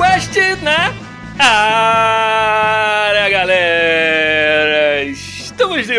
Podcast na área,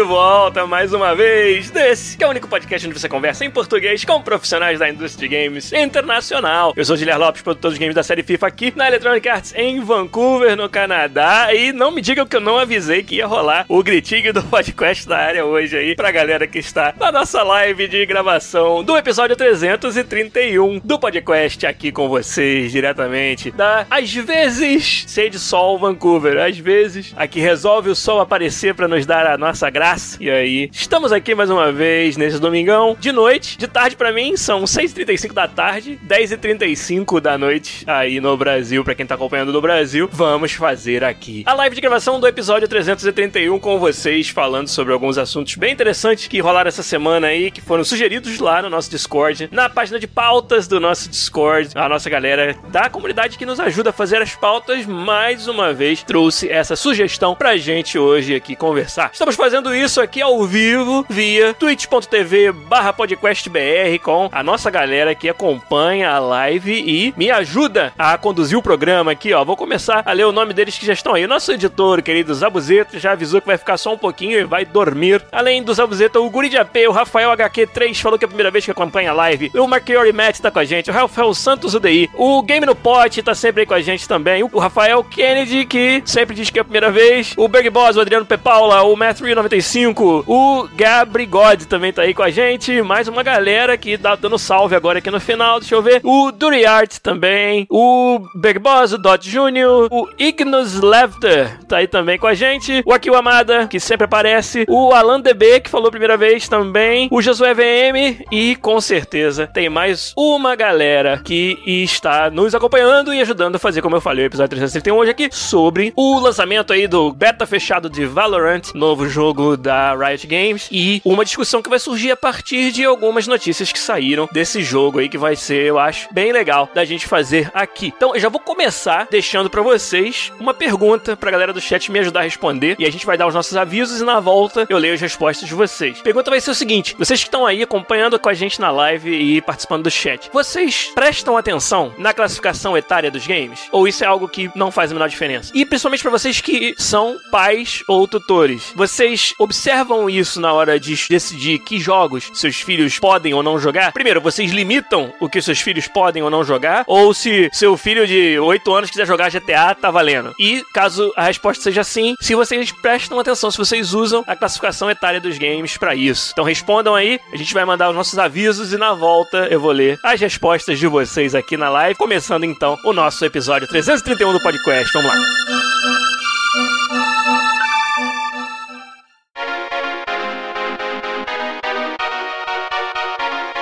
de volta mais uma vez desse que é o único podcast onde você conversa em português com profissionais da indústria de games internacional. Eu sou o Guilherme Lopes, produtor dos games da série FIFA aqui na Electronic Arts em Vancouver, no Canadá. E não me digam que eu não avisei que ia rolar o gritinho do podcast da área hoje aí pra galera que está na nossa live de gravação do episódio 331 do podcast aqui com vocês diretamente da às vezes Sede Sol Vancouver, às vezes aqui resolve o sol aparecer para nos dar a nossa nossa graça. E aí, estamos aqui mais uma vez nesse domingão, de noite. De tarde para mim são 6h35 da tarde, 10h35 da noite aí no Brasil, para quem tá acompanhando do Brasil. Vamos fazer aqui a live de gravação do episódio 331 com vocês, falando sobre alguns assuntos bem interessantes que rolaram essa semana aí, que foram sugeridos lá no nosso Discord, na página de pautas do nosso Discord. A nossa galera da comunidade que nos ajuda a fazer as pautas, mais uma vez trouxe essa sugestão pra gente hoje aqui conversar. Estamos fazendo isso aqui ao vivo via twitch.tv barra podcastbr com a nossa galera que acompanha a live e me ajuda a conduzir o programa aqui, ó. Vou começar a ler o nome deles que já estão aí. Nosso editor, querido Zabuzeta, já avisou que vai ficar só um pouquinho e vai dormir. Além do Zabuzeta, o Guri de AP, o Rafael HQ3 falou que é a primeira vez que acompanha a live. O Marquiori Matt tá com a gente, o Rafael Santos UDI, o Game no Pot tá sempre aí com a gente também, o Rafael Kennedy, que sempre diz que é a primeira vez, o Berg Boss, o Adriano P. Paula, o Matthew 95, o Gabri God também tá aí com a gente, mais uma galera que tá dando salve agora aqui no final, deixa eu ver, o Dury Art também, o Big Boss, o Dot Jr., o Ignus Lefter tá aí também com a gente, o Akio Amada, que sempre aparece, o Alan DB, que falou a primeira vez também, o Josué VM e com certeza tem mais uma galera que está nos acompanhando e ajudando a fazer, como eu falei, o episódio 331 hoje aqui sobre o lançamento aí do beta fechado de Valorant, novo jogo da Riot Games e uma discussão que vai surgir a partir de algumas notícias que saíram desse jogo aí que vai ser, eu acho, bem legal da gente fazer aqui. Então, eu já vou começar deixando para vocês uma pergunta pra galera do chat me ajudar a responder e a gente vai dar os nossos avisos e na volta eu leio as respostas de vocês. A pergunta vai ser o seguinte: vocês que estão aí acompanhando com a gente na live e participando do chat, vocês prestam atenção na classificação etária dos games? Ou isso é algo que não faz a menor diferença? E principalmente para vocês que são pais ou tutores, vocês observam isso na hora de decidir que jogos seus filhos podem ou não jogar? Primeiro, vocês limitam o que seus filhos podem ou não jogar? Ou se seu filho de 8 anos quiser jogar GTA, tá valendo? E caso a resposta seja sim, se vocês prestam atenção, se vocês usam a classificação etária dos games para isso. Então respondam aí, a gente vai mandar os nossos avisos e na volta eu vou ler as respostas de vocês aqui na live, começando então o nosso episódio 331 do podcast. Vamos lá.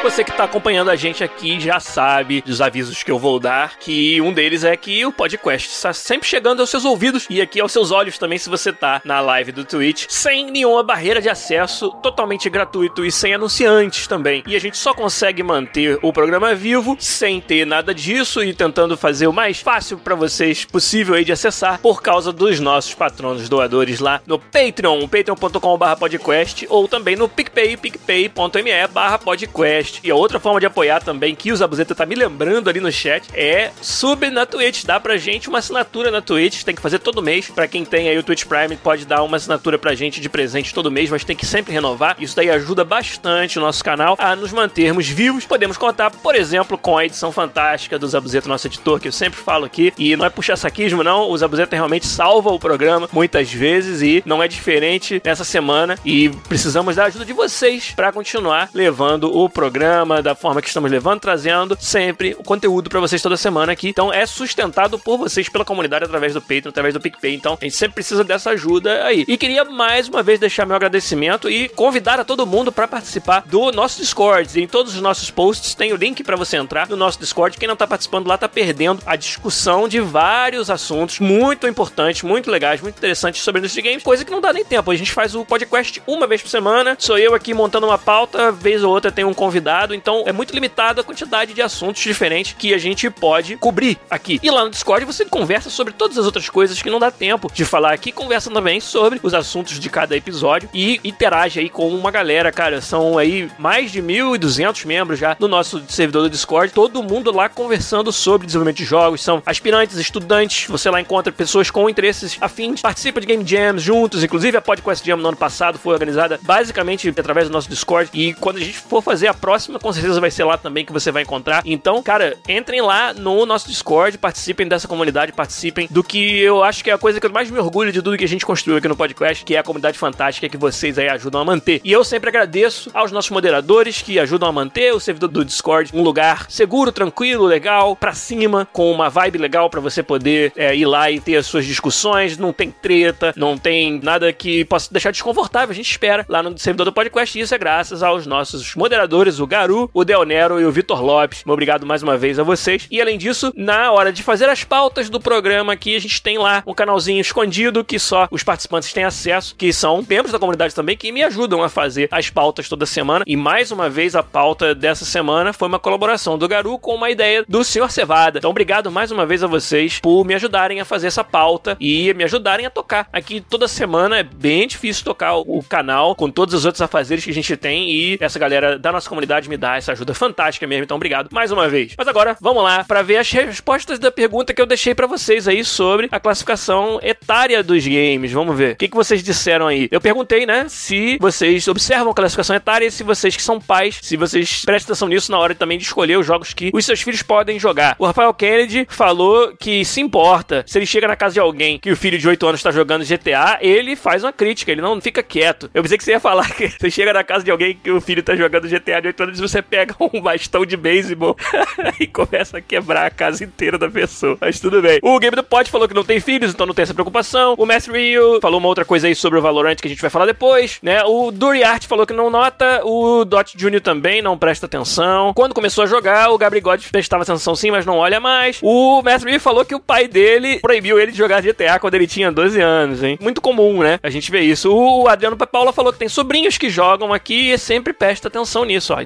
Você que está acompanhando a gente aqui já sabe dos avisos que eu vou dar, que um deles é que o podcast está sempre chegando aos seus ouvidos e aqui aos seus olhos também se você tá na live do Twitch, sem nenhuma barreira de acesso, totalmente gratuito e sem anunciantes também. E a gente só consegue manter o programa vivo sem ter nada disso e tentando fazer o mais fácil para vocês possível aí de acessar por causa dos nossos patronos doadores lá no Patreon, patreon.com/podcast ou também no PicPay, picpay.me/podcast. E a outra forma de apoiar também, que o Zabuzeta tá me lembrando ali no chat, é sub na Twitch. Dá pra gente uma assinatura na Twitch, tem que fazer todo mês. Pra quem tem aí o Twitch Prime, pode dar uma assinatura pra gente de presente todo mês, mas tem que sempre renovar. Isso daí ajuda bastante o nosso canal a nos mantermos vivos. Podemos contar, por exemplo, com a edição fantástica do Zabuzeta, nosso editor, que eu sempre falo aqui. E não é puxar saquismo, não. O Zabuzeta realmente salva o programa muitas vezes e não é diferente nessa semana. E precisamos da ajuda de vocês para continuar levando o programa programa, da forma que estamos levando, trazendo sempre o conteúdo para vocês toda semana aqui. Então é sustentado por vocês, pela comunidade, através do Patreon, através do PicPay. Então a gente sempre precisa dessa ajuda aí. E queria mais uma vez deixar meu agradecimento e convidar a todo mundo para participar do nosso Discord. Em todos os nossos posts tem o link para você entrar no nosso Discord. Quem não tá participando lá tá perdendo a discussão de vários assuntos muito importantes, muito legais, muito interessantes sobre indústria de games, coisa que não dá nem tempo. A gente faz o podcast uma vez por semana. Sou eu aqui montando uma pauta, vez ou outra tem um convidado, então é muito limitado a quantidade de assuntos diferentes que a gente pode cobrir aqui. E lá no Discord você conversa sobre todas as outras coisas que não dá tempo de falar aqui, conversa também sobre os assuntos de cada episódio e interage aí com uma galera, cara. São aí mais de 1.200 membros já no nosso servidor do Discord, todo mundo lá conversando sobre desenvolvimento de jogos, são aspirantes, estudantes, você lá encontra pessoas com interesses afins, participa de Game Jams juntos, inclusive a Podcast Jam no ano passado foi organizada basicamente através do nosso Discord. E quando a gente for fazer a próxima, com certeza vai ser lá também que você vai encontrar. Então, cara, entrem lá no nosso Discord, participem dessa comunidade, participem do que eu acho que é a coisa que eu mais me orgulho de tudo que a gente construiu aqui no podcast, que é a comunidade fantástica que vocês aí ajudam a manter. E eu sempre agradeço aos nossos moderadores que ajudam a manter o servidor do Discord um lugar seguro, tranquilo, legal, pra cima, com uma vibe legal para você poder é, ir lá e ter as suas discussões. Não tem treta, não tem nada que possa deixar desconfortável. A gente espera lá no servidor do podcast. E isso é graças aos nossos moderadores, o Garu, o Del Nero e o Vitor Lopes. Obrigado mais uma vez a vocês. E além disso, na hora de fazer as pautas do programa aqui, a gente tem lá um canalzinho escondido que só os participantes têm acesso, que são membros da comunidade também, que me ajudam a fazer as pautas toda semana. E mais uma vez, a pauta dessa semana foi uma colaboração do Garu com uma ideia do Sr. Cevada. Então, obrigado mais uma vez a vocês por me ajudarem a fazer essa pauta e me ajudarem a tocar. Aqui toda semana é bem difícil tocar o canal com todos os outros afazeres que a gente tem e essa galera da nossa comunidade me dá essa ajuda fantástica mesmo. Então, obrigado mais uma vez. Mas agora, vamos lá para ver as respostas da pergunta que eu deixei para vocês aí sobre a classificação etária dos games. Vamos ver. O que, que vocês disseram aí? Eu perguntei, né, se vocês observam a classificação etária e se vocês que são pais, se vocês prestam atenção nisso na hora também de escolher os jogos que os seus filhos podem jogar. O Rafael Kennedy falou que se importa se ele chega na casa de alguém que o filho de 8 anos está jogando GTA, ele faz uma crítica, ele não fica quieto. Eu pensei que você ia falar que você chega na casa de alguém que o filho tá jogando GTA de 8 anos você pega um bastão de beisebol e começa a quebrar a casa inteira da pessoa. Mas tudo bem. O Game do Pod falou que não tem filhos, então não tem essa preocupação. O Mestre Rio falou uma outra coisa aí sobre o Valorant que a gente vai falar depois, né? O Duriart falou que não nota, o Dot Jr. também não presta atenção. Quando começou a jogar, o Gabriel God prestava atenção sim, mas não olha mais. O Mestre Rio falou que o pai dele proibiu ele de jogar GTA quando ele tinha 12 anos, hein? Muito comum, né? A gente vê isso. O Adriano Paula falou que tem sobrinhos que jogam aqui e sempre presta atenção nisso, ó.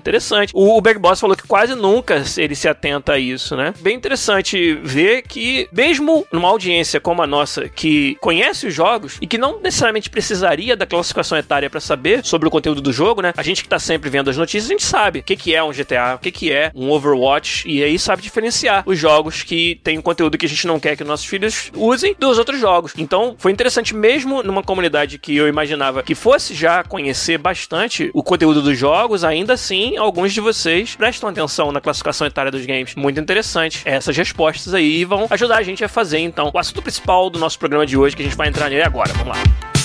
O Big Boss falou que quase nunca ele se atenta a isso, né? Bem interessante ver que, mesmo numa audiência como a nossa, que conhece os jogos e que não necessariamente precisaria da classificação etária para saber sobre o conteúdo do jogo, né? A gente que tá sempre vendo as notícias, a gente sabe o que, que é um GTA, o que, que é um Overwatch, e aí sabe diferenciar os jogos que tem conteúdo que a gente não quer que nossos filhos usem dos outros jogos. Então, foi interessante mesmo numa comunidade que eu imaginava que fosse já conhecer bastante o conteúdo dos jogos, ainda assim, alguns de vocês prestam atenção na classificação etária dos games. Muito interessante. Essas respostas aí vão ajudar a gente a fazer, então, o assunto principal do nosso programa de hoje, que a gente vai entrar nele agora. Vamos lá.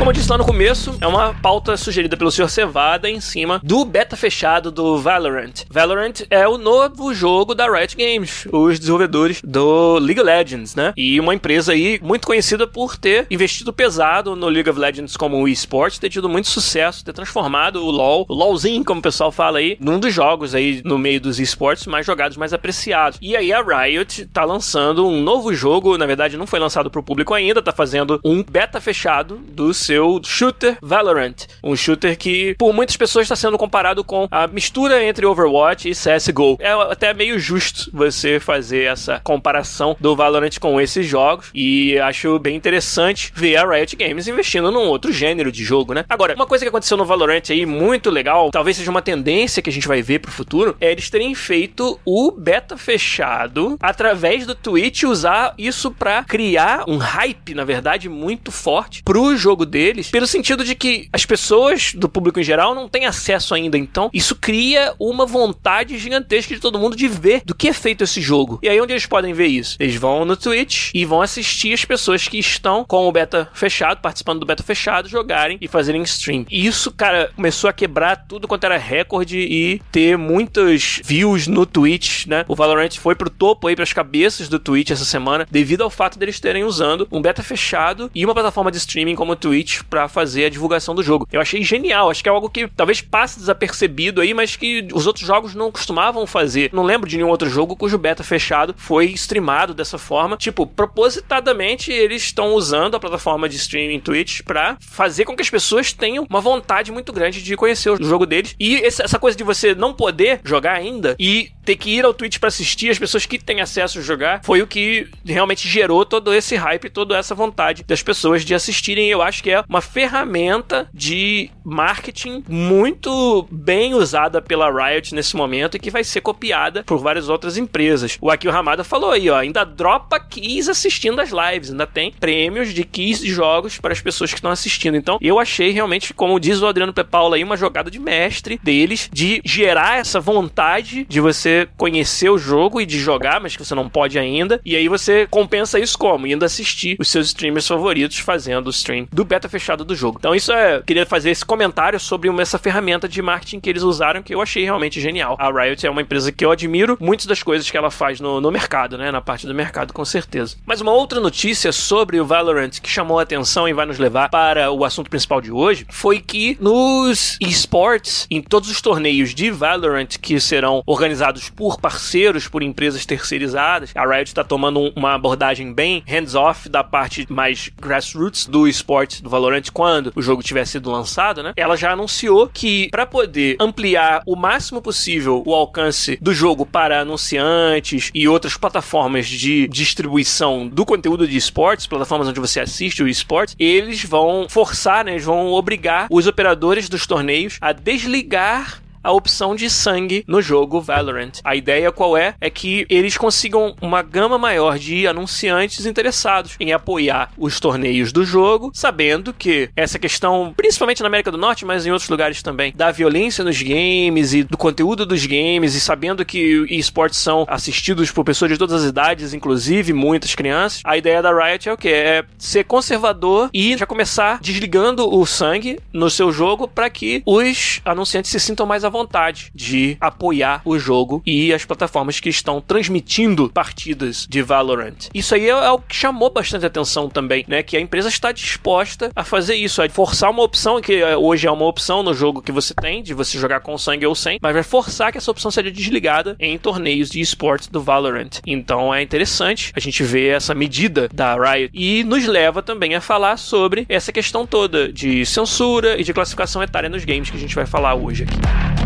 Como eu disse lá no começo, é uma pauta sugerida pelo Sr. Cevada em cima do beta fechado do Valorant. Valorant é o novo jogo da Riot Games, os desenvolvedores do League of Legends, né? E uma empresa aí muito conhecida por ter investido pesado no League of Legends como esporte, ter tido muito sucesso, ter transformado o LoL, o LoLzinho, como o pessoal fala aí, num dos jogos aí no meio dos esportes mais jogados, mais apreciados. E aí a Riot tá lançando um novo jogo, na verdade não foi lançado pro público ainda, tá fazendo um beta fechado do seu shooter Valorant. Um shooter que, por muitas pessoas, está sendo comparado com a mistura entre Overwatch e CSGO. É até meio justo você fazer essa comparação do Valorant com esses jogos. E acho bem interessante ver a Riot Games investindo num outro gênero de jogo, né? Agora, uma coisa que aconteceu no Valorant aí, muito legal, talvez seja uma tendência que a gente vai ver pro futuro, é eles terem feito o beta fechado através do Twitch usar isso para criar um hype, na verdade, muito forte pro jogo dele deles, pelo sentido de que as pessoas do público em geral não têm acesso ainda. Então, isso cria uma vontade gigantesca de todo mundo de ver do que é feito esse jogo. E aí, onde eles podem ver isso? Eles vão no Twitch e vão assistir as pessoas que estão com o beta fechado, participando do beta fechado, jogarem e fazerem stream. E isso, cara, começou a quebrar tudo quanto era recorde e ter muitos views no Twitch, né? O Valorant foi pro topo aí, pras cabeças do Twitch essa semana, devido ao fato deles terem usando um beta fechado e uma plataforma de streaming como o Twitch para fazer a divulgação do jogo. Eu achei genial, acho que é algo que talvez passe desapercebido aí, mas que os outros jogos não costumavam fazer. Não lembro de nenhum outro jogo cujo beta fechado foi streamado dessa forma. Tipo, propositadamente eles estão usando a plataforma de streaming Twitch para fazer com que as pessoas tenham uma vontade muito grande de conhecer o jogo deles. E essa coisa de você não poder jogar ainda e ter que ir ao Twitch para assistir as pessoas que têm acesso a jogar foi o que realmente gerou todo esse hype, toda essa vontade das pessoas de assistirem. Eu acho que é uma ferramenta de marketing muito bem usada pela Riot nesse momento e que vai ser copiada por várias outras empresas. O Akio Hamada falou aí, ó, ainda dropa keys assistindo as lives, ainda tem prêmios de keys de jogos para as pessoas que estão assistindo. Então, eu achei realmente, como diz o Adriano Pepaula aí, uma jogada de mestre deles de gerar essa vontade de você conhecer o jogo e de jogar, mas que você não pode ainda. E aí você compensa isso como? Indo assistir os seus streamers favoritos fazendo o stream do fechado do jogo. Então isso é, queria fazer esse comentário sobre uma, essa ferramenta de marketing que eles usaram que eu achei realmente genial. A Riot é uma empresa que eu admiro muitas das coisas que ela faz no, no mercado, né, na parte do mercado com certeza. Mas uma outra notícia sobre o Valorant que chamou a atenção e vai nos levar para o assunto principal de hoje foi que nos esports, em todos os torneios de Valorant que serão organizados por parceiros, por empresas terceirizadas, a Riot está tomando uma abordagem bem hands-off da parte mais grassroots do esporte do Valorant quando o jogo tiver sido lançado, né? Ela já anunciou que para poder ampliar o máximo possível o alcance do jogo para anunciantes e outras plataformas de distribuição do conteúdo de esportes, plataformas onde você assiste o esporte, eles vão forçar, né, eles vão obrigar os operadores dos torneios a desligar a opção de sangue no jogo Valorant. A ideia qual é? É que eles consigam uma gama maior de anunciantes interessados em apoiar os torneios do jogo, sabendo que essa questão, principalmente na América do Norte, mas em outros lugares também, da violência nos games e do conteúdo dos games, e sabendo que esportes são assistidos por pessoas de todas as idades, inclusive muitas crianças, a ideia da Riot é o que? É ser conservador e já começar desligando o sangue no seu jogo para que os anunciantes se sintam mais à vontade de apoiar o jogo e as plataformas que estão transmitindo partidas de Valorant. Isso aí é, é o que chamou bastante atenção também, né? Que a empresa está disposta a fazer isso, a forçar uma opção que é, hoje é uma opção no jogo que você tem, de você jogar com sangue ou sem, mas vai forçar que essa opção seja desligada em torneios de esportes do Valorant. Então é interessante a gente ver essa medida da Riot e nos leva também a falar sobre essa questão toda de censura e de classificação etária nos games que a gente vai falar hoje aqui.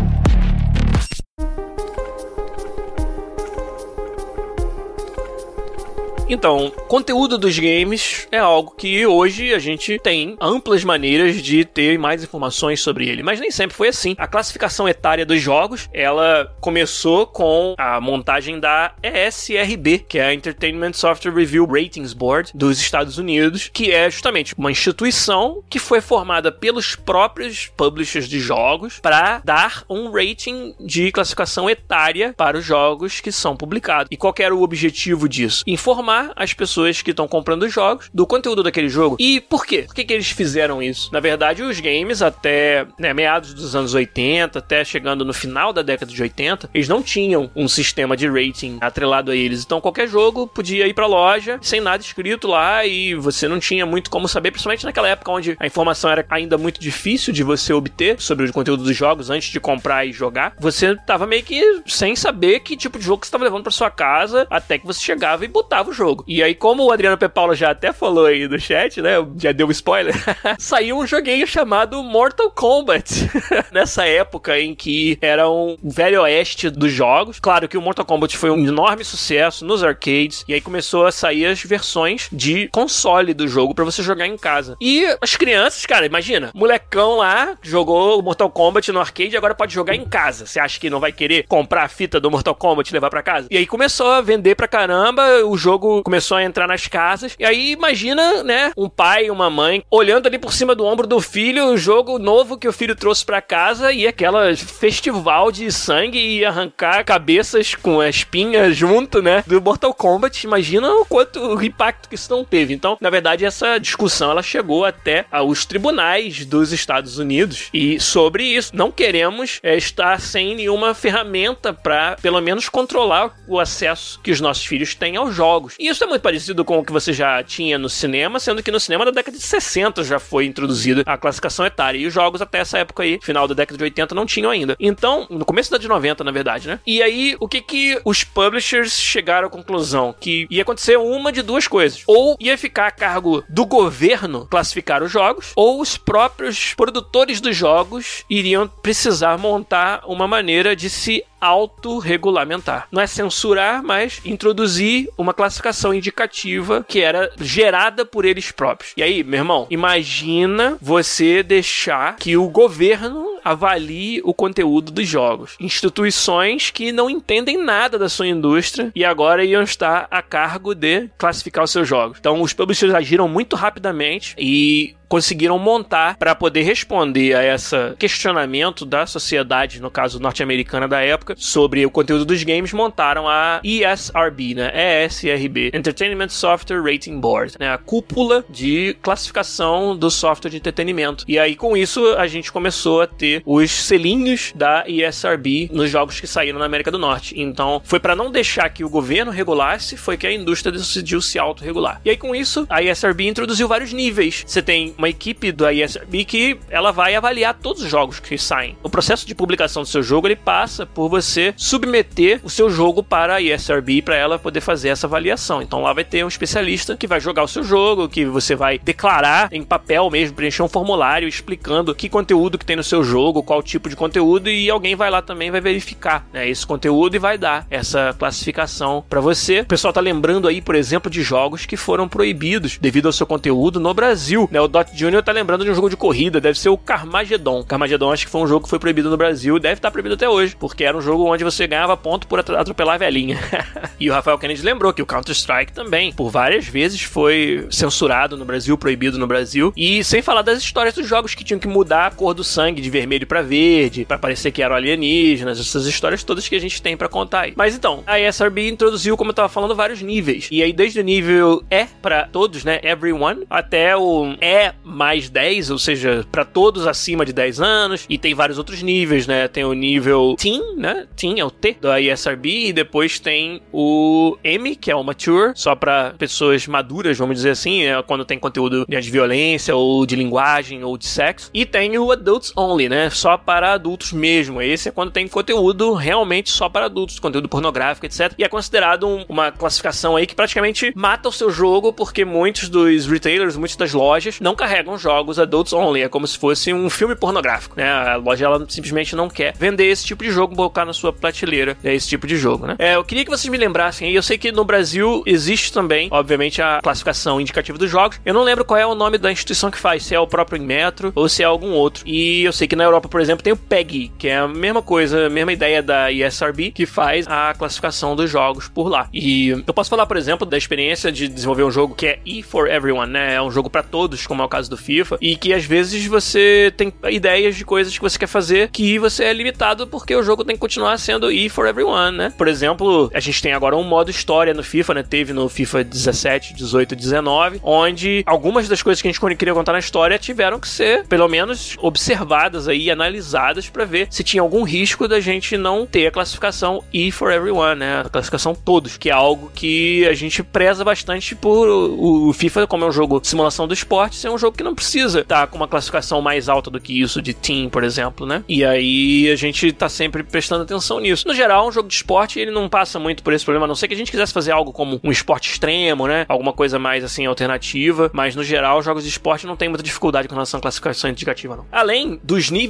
Então, conteúdo dos games é algo que hoje a gente tem amplas maneiras de ter mais informações sobre ele, mas nem sempre foi assim. A classificação etária dos jogos, ela começou com a montagem da ESRB, que é a Entertainment Software Review Ratings Board dos Estados Unidos, que é justamente uma instituição que foi formada pelos próprios publishers de jogos para dar um rating de classificação etária para os jogos que são publicados. E qual era o objetivo disso? Informar informar as pessoas que estão comprando os jogos do conteúdo daquele jogo. E por quê? Por que, que eles fizeram isso? Na verdade, os games até né, meados dos anos 80, até chegando no final da década de 80, eles não tinham um sistema de rating atrelado a eles. Então qualquer jogo podia ir pra loja sem nada escrito lá e você não tinha muito como saber, principalmente naquela época onde a informação era ainda muito difícil de você obter sobre o conteúdo dos jogos antes de comprar e jogar. Você tava meio que sem saber que tipo de jogo que você estava levando para sua casa até que você chegava e botava o jogo jogo. E aí, como o Adriano Pepaula já até falou aí no chat, né? Já deu um spoiler. saiu um joguinho chamado Mortal Kombat. Nessa época em que era um velho oeste dos jogos. Claro que o Mortal Kombat foi um enorme sucesso nos arcades. E aí começou a sair as versões de console do jogo para você jogar em casa. E as crianças, cara, imagina, molecão lá jogou Mortal Kombat no arcade e agora pode jogar em casa. Você acha que não vai querer comprar a fita do Mortal Kombat e levar para casa? E aí começou a vender pra caramba. O jogo começou a entrar nas casas. E aí imagina, né, um pai e uma mãe olhando ali por cima do ombro do filho o jogo novo que o filho trouxe para casa e aquela festival de sangue e arrancar cabeças com a espinha junto, né, do Mortal Kombat. Imagina o quanto o impacto que isso não teve. Então, na verdade, essa discussão ela chegou até os tribunais dos Estados Unidos e sobre isso não queremos é, estar sem nenhuma ferramenta para pelo menos controlar o acesso que os nossos filhos têm aos jogos. Isso é muito parecido com o que você já tinha no cinema, sendo que no cinema da década de 60 já foi introduzida a classificação etária. E os jogos até essa época aí, final da década de 80, não tinham ainda. Então, no começo da de 90, na verdade, né? E aí, o que que os publishers chegaram à conclusão? Que ia acontecer uma de duas coisas. Ou ia ficar a cargo do governo classificar os jogos, ou os próprios produtores dos jogos iriam precisar montar uma maneira de se autorregulamentar. Não é censurar, mas introduzir uma classificação indicativa que era gerada por eles próprios. E aí, meu irmão, imagina você deixar que o governo avalie o conteúdo dos jogos. Instituições que não entendem nada da sua indústria e agora iam estar a cargo de classificar os seus jogos. Então, os publishers agiram muito rapidamente e conseguiram montar para poder responder a esse questionamento da sociedade, no caso norte-americana da época, sobre o conteúdo dos games, montaram a ESRB, né? ESRB, Entertainment Software Rating Board, né? A cúpula de classificação do software de entretenimento. E aí com isso a gente começou a ter os selinhos da ESRB nos jogos que saíram na América do Norte. Então, foi para não deixar que o governo regulasse, foi que a indústria decidiu se autorregular. E aí com isso, a ESRB introduziu vários níveis. Você tem uma equipe da ESRB que ela vai avaliar todos os jogos que saem. O processo de publicação do seu jogo ele passa por você submeter o seu jogo para a ESRB para ela poder fazer essa avaliação. Então lá vai ter um especialista que vai jogar o seu jogo, que você vai declarar em papel mesmo, preencher um formulário explicando que conteúdo que tem no seu jogo, qual tipo de conteúdo e alguém vai lá também vai verificar né, esse conteúdo e vai dar essa classificação para você. O pessoal tá lembrando aí, por exemplo, de jogos que foram proibidos devido ao seu conteúdo no Brasil. Né? O Dot Jr. tá lembrando de um jogo de corrida, deve ser o Carmageddon. Carmageddon acho que foi um jogo que foi proibido no Brasil, deve estar tá proibido até hoje, porque era um jogo onde você ganhava ponto por atropelar a velhinha. e o Rafael Kennedy lembrou que o Counter-Strike também, por várias vezes, foi censurado no Brasil, proibido no Brasil. E sem falar das histórias dos jogos que tinham que mudar a cor do sangue de vermelho para verde, para parecer que eram alienígenas, essas histórias todas que a gente tem para contar aí. Mas então, a ESRB introduziu, como eu tava falando, vários níveis. E aí, desde o nível E para todos, né? Everyone, até o E mais 10, ou seja, para todos acima de 10 anos, e tem vários outros níveis, né? Tem o nível Teen, né? Teen é o T da ISRB, e depois tem o M, que é o Mature, só para pessoas maduras, vamos dizer assim, é quando tem conteúdo de violência, ou de linguagem, ou de sexo. E tem o Adults Only, né? Só para adultos mesmo. Esse é quando tem conteúdo realmente só para adultos, conteúdo pornográfico, etc. E é considerado um, uma classificação aí que praticamente mata o seu jogo, porque muitos dos retailers, muitas das lojas, não carregam jogos adults only. É como se fosse um filme pornográfico, né? A loja ela simplesmente não quer vender esse tipo de jogo, colocar na sua prateleira né? esse tipo de jogo, né? É, eu queria que vocês me lembrassem. Eu sei que no Brasil existe também, obviamente, a classificação indicativa dos jogos. Eu não lembro qual é o nome da instituição que faz, se é o próprio Inmetro ou se é algum outro. E eu sei que na Europa, por exemplo, tem o PEG, que é a mesma coisa, a mesma ideia da ESRB, que faz a classificação dos jogos por lá. E eu posso falar, por exemplo, da experiência de desenvolver um jogo que é E for Everyone, né? É um jogo para todos, como é o caso do FIFA, e que às vezes você tem ideias de coisas que você quer fazer que você é limitado porque o jogo tem que continuar sendo E for Everyone, né? Por exemplo, a gente tem agora um modo história no FIFA, né? Teve no FIFA 17, 18, 19, onde algumas das coisas que a gente queria contar na história tiveram que ser, pelo menos, observadas aí, analisadas para ver se tinha algum risco da gente não ter a classificação E for Everyone, né? A classificação todos, que é algo que a gente preza bastante por o FIFA, como é um jogo de simulação do esporte, ser um jogo que não precisa estar tá com uma classificação mais alta do que isso de team, por exemplo, né? E aí a gente tá sempre prestando atenção nisso. No geral, um jogo de esporte, ele não passa muito por esse problema, a não ser que a gente quisesse fazer algo como um esporte extremo, né? Alguma coisa mais assim alternativa, mas no geral, jogos de esporte não tem muita dificuldade com relação à classificação indicativa, não. Além dos níveis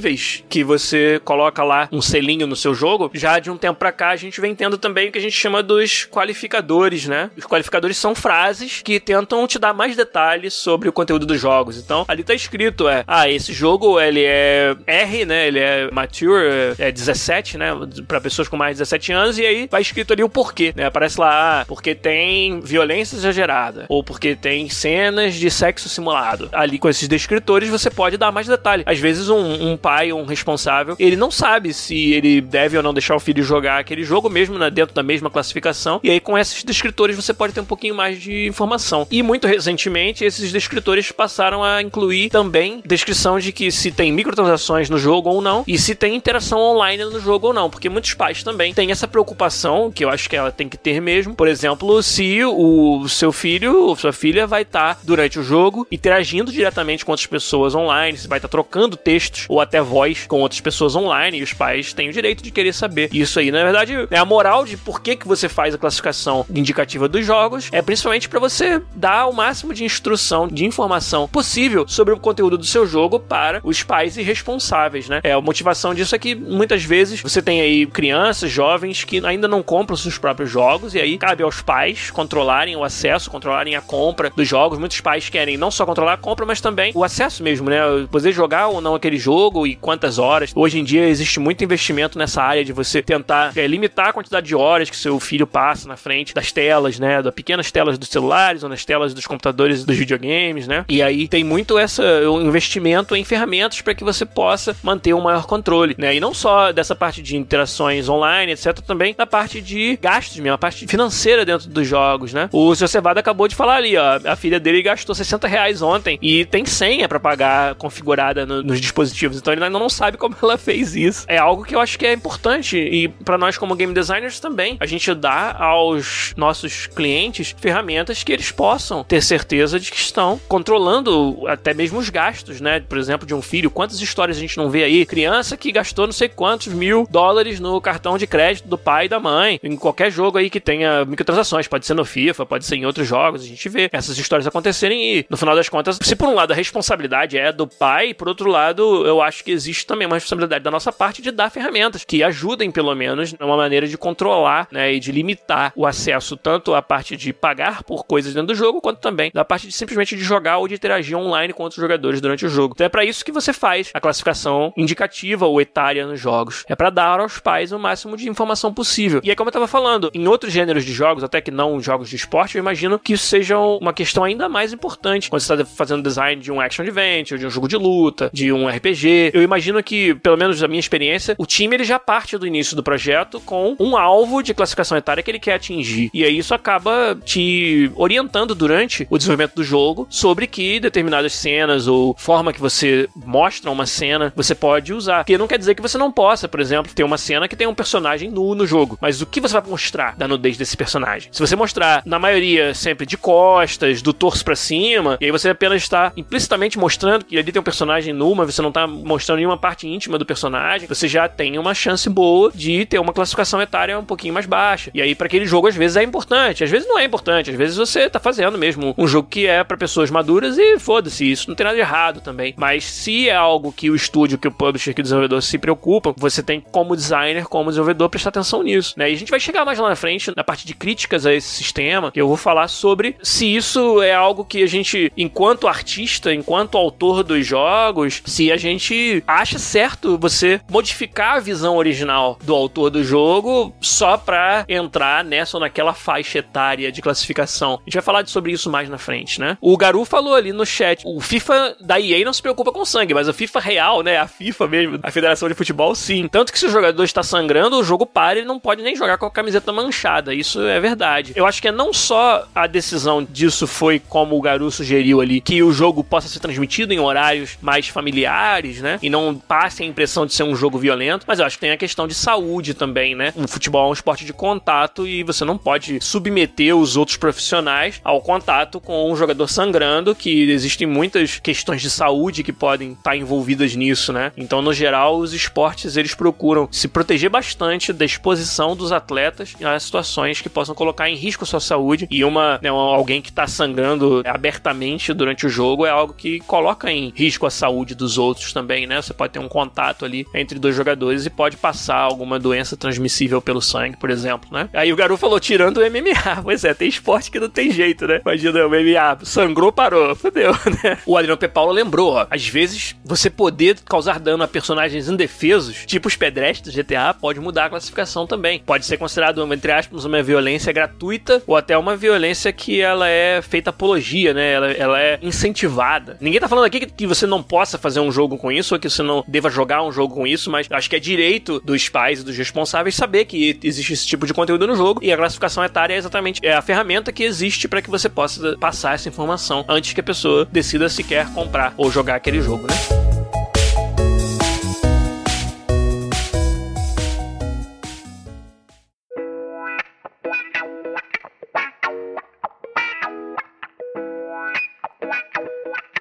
que você coloca lá um selinho no seu jogo, já de um tempo pra cá a gente vem tendo também o que a gente chama dos qualificadores, né? Os qualificadores são frases que tentam te dar mais detalhes sobre o conteúdo do jogo jogos. Então, ali tá escrito, é, ah, esse jogo, ele é R, né, ele é mature, é 17, né, para pessoas com mais de 17 anos, e aí vai escrito ali o porquê, né, aparece lá, ah, porque tem violência exagerada, ou porque tem cenas de sexo simulado. Ali com esses descritores você pode dar mais detalhe. Às vezes um, um pai, um responsável, ele não sabe se ele deve ou não deixar o filho jogar aquele jogo mesmo né, dentro da mesma classificação, e aí com esses descritores você pode ter um pouquinho mais de informação. E muito recentemente esses descritores passaram a incluir também descrição de que se tem microtransações no jogo ou não, e se tem interação online no jogo ou não, porque muitos pais também têm essa preocupação, que eu acho que ela tem que ter mesmo. Por exemplo, se o seu filho ou sua filha vai estar tá, durante o jogo interagindo diretamente com outras pessoas online, se vai estar tá trocando textos ou até voz com outras pessoas online, e os pais têm o direito de querer saber. Isso aí, na verdade, é a moral de por que, que você faz a classificação indicativa dos jogos, é principalmente para você dar o máximo de instrução, de informação possível sobre o conteúdo do seu jogo para os pais irresponsáveis, né? É, a motivação disso é que muitas vezes você tem aí crianças, jovens que ainda não compram seus próprios jogos e aí cabe aos pais controlarem o acesso, controlarem a compra dos jogos. Muitos pais querem não só controlar a compra, mas também o acesso mesmo, né? Poder jogar ou não aquele jogo e quantas horas. Hoje em dia existe muito investimento nessa área de você tentar é, limitar a quantidade de horas que seu filho passa na frente das telas, né? Das pequenas telas dos celulares ou nas telas dos computadores dos videogames, né? E aí tem muito essa investimento em ferramentas para que você possa manter um maior controle, né? E não só dessa parte de interações online, etc, também da parte de gastos mesmo, a parte financeira dentro dos jogos, né? O seu Cevada acabou de falar ali, ó, a filha dele gastou 60 reais ontem e tem senha para pagar configurada no, nos dispositivos, então ele ainda não sabe como ela fez isso. É algo que eu acho que é importante e para nós como game designers também, a gente dá aos nossos clientes ferramentas que eles possam ter certeza de que estão controlando até mesmo os gastos, né? Por exemplo, de um filho, quantas histórias a gente não vê aí? Criança que gastou não sei quantos mil dólares no cartão de crédito do pai e da mãe, em qualquer jogo aí que tenha microtransações, pode ser no FIFA, pode ser em outros jogos, a gente vê essas histórias acontecerem e, no final das contas, se por um lado a responsabilidade é do pai, por outro lado, eu acho que existe também uma responsabilidade da nossa parte de dar ferramentas que ajudem, pelo menos, uma maneira de controlar, né, e de limitar o acesso tanto à parte de pagar por coisas dentro do jogo, quanto também da parte de simplesmente de jogar ou de interagir online com outros jogadores durante o jogo. Então é para isso que você faz a classificação indicativa ou etária nos jogos. É para dar aos pais o máximo de informação possível. E é como eu tava falando, em outros gêneros de jogos, até que não jogos de esporte, eu imagino que isso seja uma questão ainda mais importante quando você está fazendo design de um action adventure, de um jogo de luta, de um RPG. Eu imagino que, pelo menos da minha experiência, o time ele já parte do início do projeto com um alvo de classificação etária que ele quer atingir. E aí isso acaba te orientando durante o desenvolvimento do jogo sobre que determinadas cenas ou forma que você mostra uma cena você pode usar. Porque não quer dizer que você não possa, por exemplo, ter uma cena que tem um personagem nu no jogo. Mas o que você vai mostrar da nudez desse personagem? Se você mostrar, na maioria, sempre de costas, do torso para cima, e aí você apenas está implicitamente mostrando que ali tem um personagem nu, mas você não está mostrando nenhuma parte íntima do personagem, você já tem uma chance boa de ter uma classificação etária um pouquinho mais baixa. E aí, para aquele jogo, às vezes é importante, às vezes não é importante, às vezes você tá fazendo mesmo um jogo que é para pessoas maduras e foda-se, isso não tem nada de errado também. Mas se é algo que o estúdio, que o publisher, que o desenvolvedor se preocupam, você tem como designer, como desenvolvedor, prestar atenção nisso, né? E a gente vai chegar mais lá na frente, na parte de críticas a esse sistema, que eu vou falar sobre se isso é algo que a gente, enquanto artista, enquanto autor dos jogos, se a gente acha certo você modificar a visão original do autor do jogo só pra entrar nessa ou naquela faixa etária de classificação. A gente vai falar sobre isso mais na frente, né? O Garu falou ali no chat, o FIFA da EA não se preocupa com sangue, mas o FIFA real, né? A FIFA mesmo, a Federação de Futebol, sim. Tanto que se o jogador está sangrando, o jogo para, ele não pode nem jogar com a camiseta manchada. Isso é verdade. Eu acho que é não só a decisão disso foi como o Garu sugeriu ali, que o jogo possa ser transmitido em horários mais familiares, né? E não passe a impressão de ser um jogo violento, mas eu acho que tem a questão de saúde também, né? O futebol é um esporte de contato e você não pode submeter os outros profissionais ao contato com um jogador sangrando, que existem muitas questões de saúde que podem estar envolvidas nisso, né? Então, no geral, os esportes eles procuram se proteger bastante da exposição dos atletas a situações que possam colocar em risco a sua saúde e uma, né, alguém que está sangrando abertamente durante o jogo é algo que coloca em risco a saúde dos outros também, né? Você pode ter um contato ali entre dois jogadores e pode passar alguma doença transmissível pelo sangue, por exemplo, né? Aí o garoto falou tirando o MMA. Pois é, tem esporte que não tem jeito, né? Imagina o MMA, sangrou, parou, fodeu. né? O Adriano P. Paulo lembrou, ó. Às vezes, você poder causar dano a personagens indefesos, tipo os pedestres do GTA, pode mudar a classificação também. Pode ser considerado, entre aspas, uma violência gratuita ou até uma violência que ela é feita apologia, né? Ela, ela é incentivada. Ninguém tá falando aqui que, que você não possa fazer um jogo com isso que você não deva jogar um jogo com isso, mas acho que é direito dos pais e dos responsáveis saber que existe esse tipo de conteúdo no jogo e a classificação etária é exatamente é a ferramenta que existe para que você possa passar essa informação antes que a pessoa decida se quer comprar ou jogar aquele jogo, né?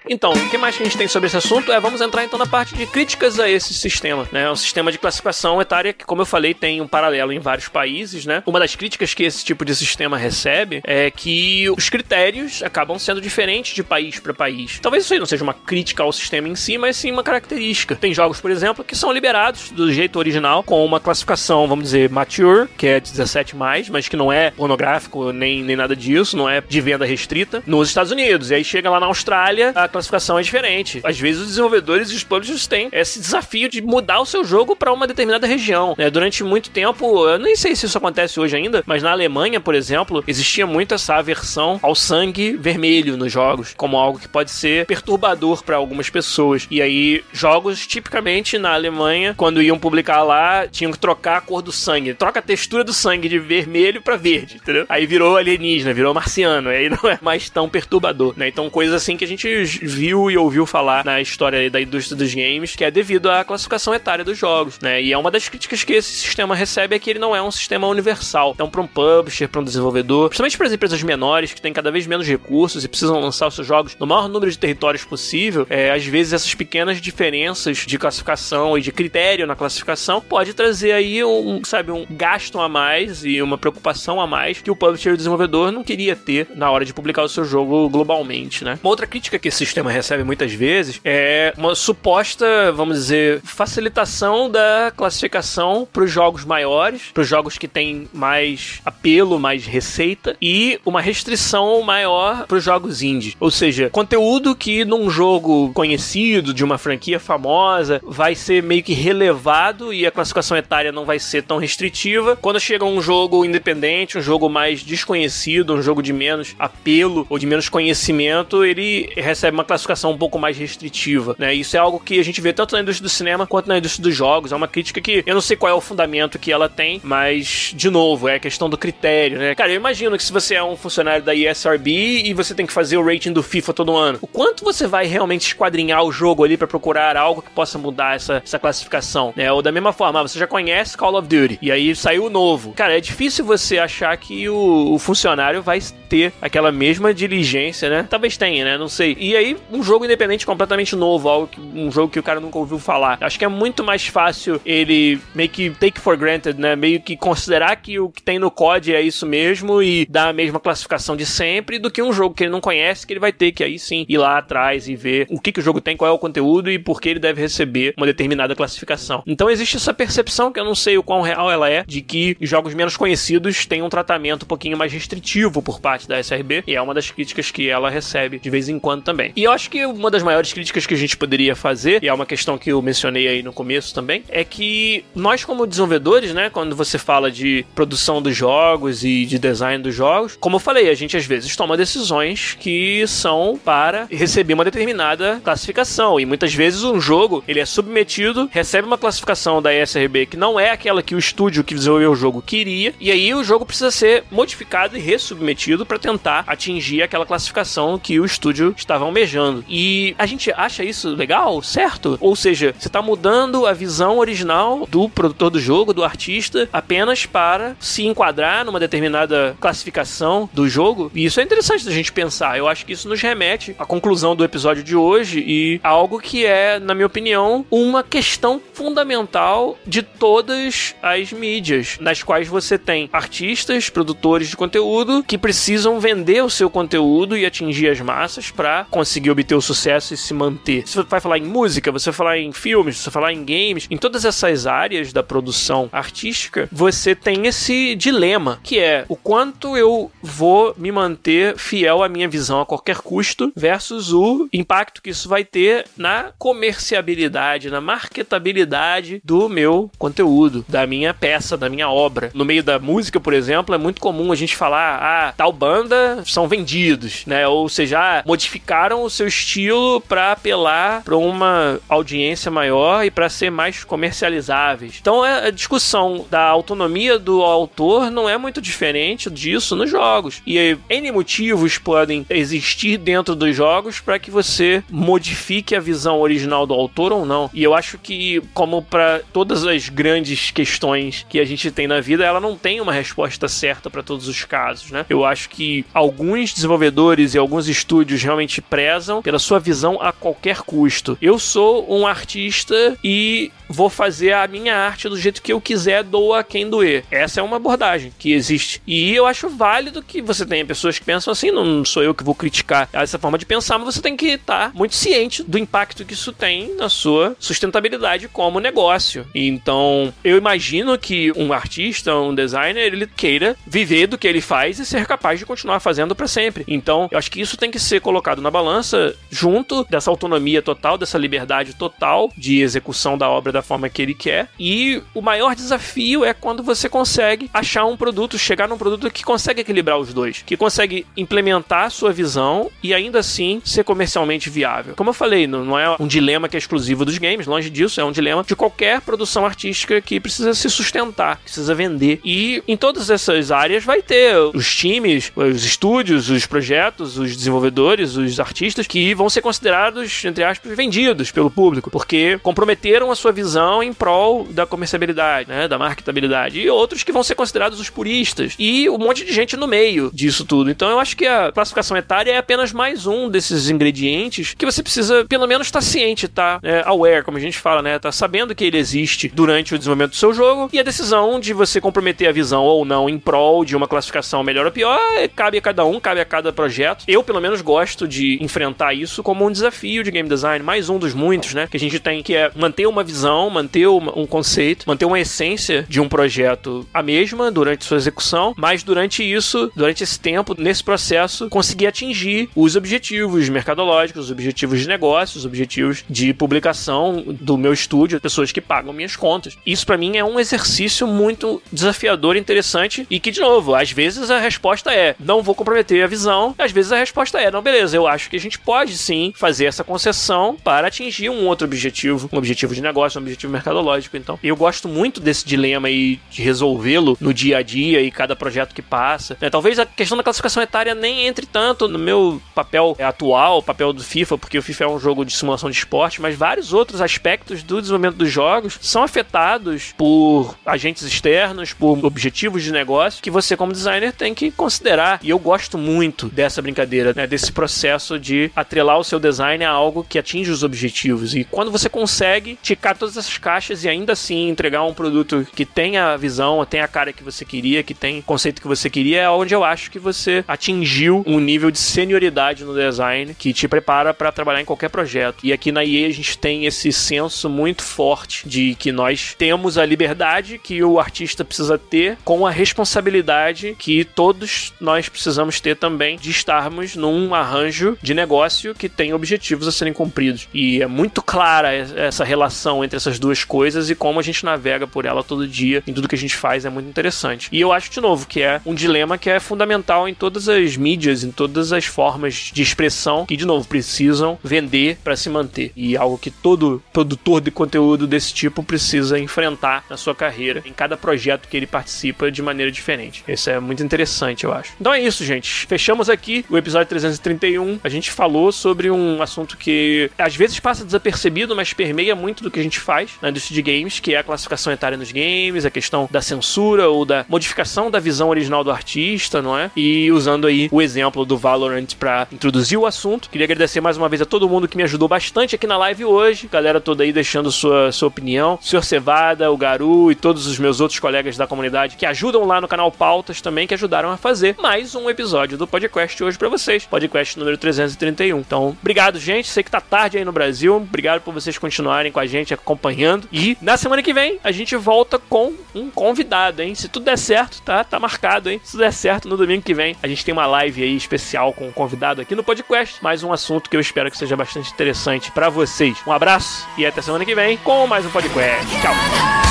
Então, o que mais que a gente tem sobre esse assunto é vamos entrar então na parte de críticas a esse sistema, né? É um sistema de classificação etária que, como eu falei, tem um paralelo em vários países, né? Uma das críticas que esse tipo de sistema recebe é que os critérios acabam sendo diferentes de país para país. Talvez isso aí não seja uma crítica ao sistema em si, mas sim uma característica. Tem jogos, por exemplo, que são liberados do jeito original com uma classificação, vamos dizer, mature, que é 17 mais, mas que não é pornográfico nem, nem nada disso, não é de venda restrita, nos Estados Unidos. E aí chega lá na Austrália, a classificação é diferente. Às vezes os desenvolvedores e os publishers têm esse desafio de mudar o seu jogo para uma determinada região. Né? Durante muito tempo, eu nem sei se isso acontece hoje ainda, mas na Alemanha, por exemplo, existia muito essa aversão ao sangue vermelho nos jogos, como algo que pode ser perturbador para algumas pessoas. E aí, jogos tipicamente na Alemanha, quando iam publicar lá, tinham que trocar a cor do sangue. Troca a textura do sangue de vermelho para verde, entendeu? Aí virou alienígena, virou marciano. Aí não é mais tão perturbador, né? Então, coisas assim que a gente viu e ouviu falar na história da indústria dos games, que é devido à classificação etária dos jogos, né? E é uma das críticas que esse sistema recebe é que ele não é um sistema universal. Então, para um publisher, para um desenvolvedor, principalmente para as empresas menores que têm cada vez menos recursos e precisam lançar os seus jogos no maior número de territórios possível, é, às vezes essas pequenas diferenças de classificação e de critério na classificação pode trazer aí um, sabe, um gasto a mais e uma preocupação a mais que o publisher e o desenvolvedor não queria ter na hora de publicar o seu jogo globalmente, né? Uma outra crítica que esse sistema recebe muitas vezes é uma suposta, vamos dizer, facilitação da classificação para os jogos maiores, para os jogos que têm mais apelo, mais receita e uma restrição maior para os jogos indie. Ou seja, conteúdo que num jogo conhecido de uma franquia famosa vai ser meio que relevado e a classificação etária não vai ser tão restritiva. Quando chega um jogo independente, um jogo mais desconhecido, um jogo de menos apelo ou de menos conhecimento, ele recebe uma classificação um pouco mais restritiva, né? Isso é algo que a gente vê tanto na indústria do cinema quanto na indústria dos jogos. É uma crítica que eu não sei qual é o fundamento que ela tem, mas, de novo, é a questão do critério, né? Cara, eu imagino que se você é um funcionário da ESRB e você tem que fazer o rating do FIFA todo ano, o quanto você vai realmente esquadrinhar o jogo ali para procurar algo que possa mudar essa, essa classificação, né? Ou da mesma forma, você já conhece Call of Duty e aí saiu o novo. Cara, é difícil você achar que o, o funcionário vai ter aquela mesma diligência, né? Talvez tenha, né? Não sei. E aí, um jogo independente completamente novo, algo que, um jogo que o cara nunca ouviu falar. Acho que é muito mais fácil ele meio que take for granted, né? Meio que considerar que o que tem no COD é isso mesmo e dar a mesma classificação de sempre do que um jogo que ele não conhece, que ele vai ter que aí sim ir lá atrás e ver o que, que o jogo tem, qual é o conteúdo e por que ele deve receber uma determinada classificação. Então existe essa percepção que eu não sei o quão real ela é, de que jogos menos conhecidos têm um tratamento um pouquinho mais restritivo por parte da SRB, e é uma das críticas que ela recebe de vez em quando também. E eu acho que uma das maiores críticas que a gente poderia fazer, e é uma questão que eu mencionei aí no começo também, é que nós como desenvolvedores, né, quando você fala de produção dos jogos e de design dos jogos, como eu falei, a gente às vezes toma decisões que são para receber uma determinada classificação, e muitas vezes um jogo, ele é submetido, recebe uma classificação da SRB que não é aquela que o estúdio que desenvolveu o jogo queria, e aí o jogo precisa ser modificado e ressubmetido para tentar atingir aquela classificação que o estúdio estava almejando. E a gente acha isso legal, certo? Ou seja, você está mudando a visão original do produtor do jogo, do artista, apenas para se enquadrar numa determinada classificação do jogo. E isso é interessante da gente pensar. Eu acho que isso nos remete à conclusão do episódio de hoje e algo que é, na minha opinião, uma questão fundamental de todas as mídias, nas quais você tem artistas, produtores de conteúdo que precisam vender o seu conteúdo e atingir as massas para conseguir conseguir obter o sucesso e se manter. Se você vai falar em música, você vai falar em filmes, você vai falar em games, em todas essas áreas da produção artística, você tem esse dilema, que é o quanto eu vou me manter fiel à minha visão a qualquer custo versus o impacto que isso vai ter na comerciabilidade, na marketabilidade do meu conteúdo, da minha peça, da minha obra. No meio da música, por exemplo, é muito comum a gente falar, ah, tal banda são vendidos, né? Ou seja, ah, modificaram o seu estilo para apelar para uma audiência maior e para ser mais comercializáveis. Então é, a discussão da autonomia do autor não é muito diferente disso nos jogos. E N motivos podem existir dentro dos jogos para que você modifique a visão original do autor ou não. E eu acho que, como para todas as grandes questões que a gente tem na vida, ela não tem uma resposta certa para todos os casos, né? Eu acho que alguns desenvolvedores e alguns estúdios realmente prezam pela sua visão a qualquer custo. Eu sou um artista e vou fazer a minha arte do jeito que eu quiser, doa quem doer. Essa é uma abordagem que existe. E eu acho válido que você tenha pessoas que pensam assim, não sou eu que vou criticar essa forma de pensar, mas você tem que estar muito ciente do impacto que isso tem na sua sustentabilidade como negócio. Então, eu imagino que um artista, um designer, ele queira viver do que ele faz e ser capaz de continuar fazendo para sempre. Então, eu acho que isso tem que ser colocado na balança junto dessa autonomia total, dessa liberdade total de execução da obra da forma que ele quer. E o maior desafio é quando você consegue achar um produto, chegar num produto que consegue equilibrar os dois, que consegue implementar a sua visão e ainda assim ser comercialmente viável. Como eu falei, não é um dilema que é exclusivo dos games, longe disso, é um dilema de qualquer produção artística que precisa se sustentar, precisa vender. E em todas essas áreas vai ter os times, os estúdios, os projetos, os desenvolvedores, os artistas que vão ser considerados, entre aspas, vendidos pelo público, porque comprometeram a sua visão visão em prol da comerciabilidade, né, da marketabilidade. E outros que vão ser considerados os puristas. E um monte de gente no meio disso tudo. Então eu acho que a classificação etária é apenas mais um desses ingredientes que você precisa, pelo menos, estar tá ciente, tá? É, aware, como a gente fala, né? Tá sabendo que ele existe durante o desenvolvimento do seu jogo. E a decisão de você comprometer a visão ou não em prol de uma classificação melhor ou pior é, cabe a cada um, cabe a cada projeto. Eu, pelo menos, gosto de enfrentar isso como um desafio de game design, mais um dos muitos, né? Que a gente tem, que é manter uma visão manter um conceito, manter uma essência de um projeto a mesma durante sua execução, mas durante isso, durante esse tempo, nesse processo, conseguir atingir os objetivos mercadológicos, os objetivos de negócios, os objetivos de publicação do meu estúdio, pessoas que pagam minhas contas. Isso para mim é um exercício muito desafiador, interessante e que, de novo, às vezes a resposta é não vou comprometer a visão, às vezes a resposta é não, beleza, eu acho que a gente pode sim fazer essa concessão para atingir um outro objetivo, um objetivo de negócio, um objetivo mercadológico. Então, eu gosto muito desse dilema e de resolvê-lo no dia a dia e cada projeto que passa. Né? Talvez a questão da classificação etária nem entre tanto no meu papel atual, papel do FIFA, porque o FIFA é um jogo de simulação de esporte, mas vários outros aspectos do desenvolvimento dos jogos são afetados por agentes externos, por objetivos de negócio que você, como designer, tem que considerar. E eu gosto muito dessa brincadeira, né? desse processo de atrelar o seu design a algo que atinge os objetivos. E quando você consegue ticar todas essas caixas e ainda assim entregar um produto que tenha a visão, tenha a cara que você queria, que tem o conceito que você queria, é onde eu acho que você atingiu um nível de senioridade no design que te prepara para trabalhar em qualquer projeto. E aqui na EA a gente tem esse senso muito forte de que nós temos a liberdade que o artista precisa ter com a responsabilidade que todos nós precisamos ter também de estarmos num arranjo de negócio que tem objetivos a serem cumpridos. E é muito clara essa relação entre essas duas coisas e como a gente navega por ela todo dia em tudo que a gente faz é muito interessante. E eu acho, de novo, que é um dilema que é fundamental em todas as mídias, em todas as formas de expressão que, de novo, precisam vender para se manter. E algo que todo produtor de conteúdo desse tipo precisa enfrentar na sua carreira, em cada projeto que ele participa de maneira diferente. Isso é muito interessante, eu acho. Então é isso, gente. Fechamos aqui o episódio 331. A gente falou sobre um assunto que às vezes passa desapercebido, mas permeia muito do que a gente faz na indústria de games, que é a classificação etária nos games, a questão da censura ou da modificação da visão original do artista, não é? E usando aí o exemplo do Valorant para introduzir o assunto. Queria agradecer mais uma vez a todo mundo que me ajudou bastante aqui na live hoje, galera toda aí deixando sua, sua opinião, o Sr. Cevada, o Garu e todos os meus outros colegas da comunidade que ajudam lá no canal Pautas também, que ajudaram a fazer mais um episódio do podcast hoje para vocês. Podcast número 331 31. Então, obrigado, gente. Sei que tá tarde aí no Brasil. Obrigado por vocês continuarem com a gente, acompanhando. E na semana que vem, a gente volta com um convidado, hein? Se tudo der certo, tá? Tá marcado, hein? Se tudo der certo, no domingo que vem, a gente tem uma live aí especial com um convidado aqui no podcast. Mais um assunto que eu espero que seja bastante interessante para vocês. Um abraço e até semana que vem com mais um podcast. Tchau!